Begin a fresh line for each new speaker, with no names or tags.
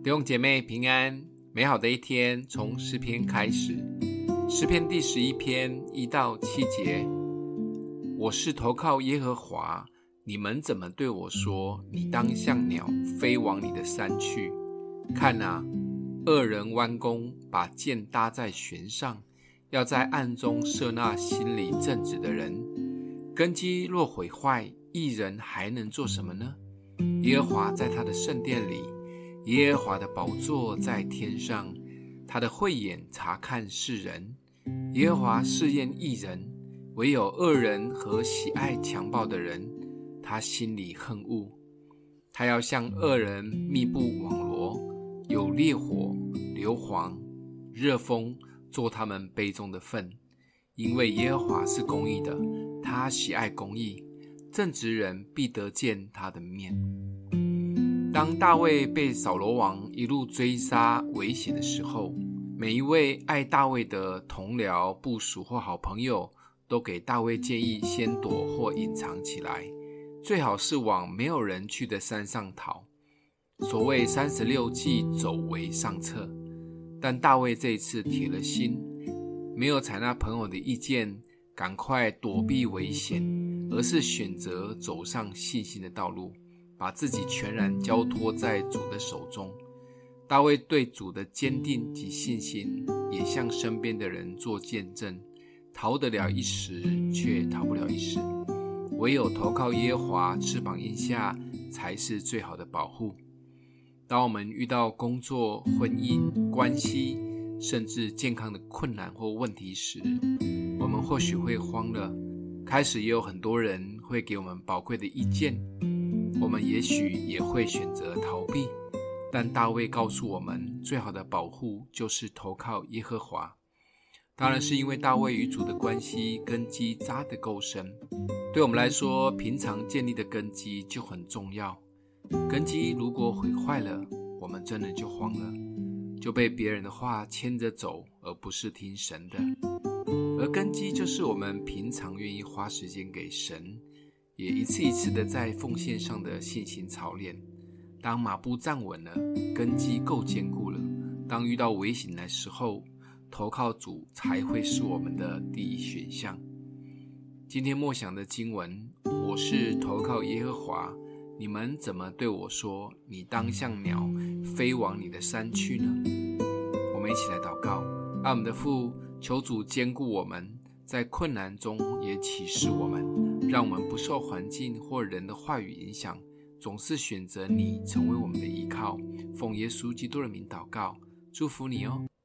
弟兄姐妹平安，美好的一天从诗篇开始。诗篇第十一篇一到七节：我是投靠耶和华，你们怎么对我说？你当像鸟飞往你的山去。看哪，恶人弯弓，把箭搭在弦上，要在暗中射那心里正直的人。根基若毁坏，一人还能做什么呢？耶和华在他的圣殿里。耶和华的宝座在天上，他的慧眼察看世人。耶和华试验一人，唯有恶人和喜爱强暴的人，他心里恨恶。他要向恶人密布网罗，有烈火、硫磺、热风做他们杯中的粪。因为耶和华是公义的，他喜爱公义，正直人必得见他的面。当大卫被扫罗王一路追杀、危险的时候，每一位爱大卫的同僚、部属或好朋友，都给大卫建议：先躲或隐藏起来，最好是往没有人去的山上逃。所谓三十六计，走为上策。但大卫这一次铁了心，没有采纳朋友的意见，赶快躲避危险，而是选择走上信心的道路。把自己全然交托在主的手中。大卫对主的坚定及信心，也向身边的人做见证。逃得了一时，却逃不了一世。唯有投靠耶和华，翅膀荫下，才是最好的保护。当我们遇到工作、婚姻、关系，甚至健康的困难或问题时，我们或许会慌了。开始也有很多人会给我们宝贵的意见。我们也许也会选择逃避，但大卫告诉我们，最好的保护就是投靠耶和华。当然是因为大卫与主的关系根基扎得够深。对我们来说，平常建立的根基就很重要。根基如果毁坏了，我们真的就慌了，就被别人的话牵着走，而不是听神的。而根基就是我们平常愿意花时间给神。也一次一次的在奉献上的信心操练，当马步站稳了，根基够坚固了，当遇到危险的时候，投靠主才会是我们的第一选项。今天默想的经文，我是投靠耶和华，你们怎么对我说？你当像鸟飞往你的山去呢？我们一起来祷告，阿们的父，求主坚固我们，在困难中也启示我们。让我们不受环境或人的话语影响，总是选择你成为我们的依靠。奉耶稣基督的名祷告，祝福你哦。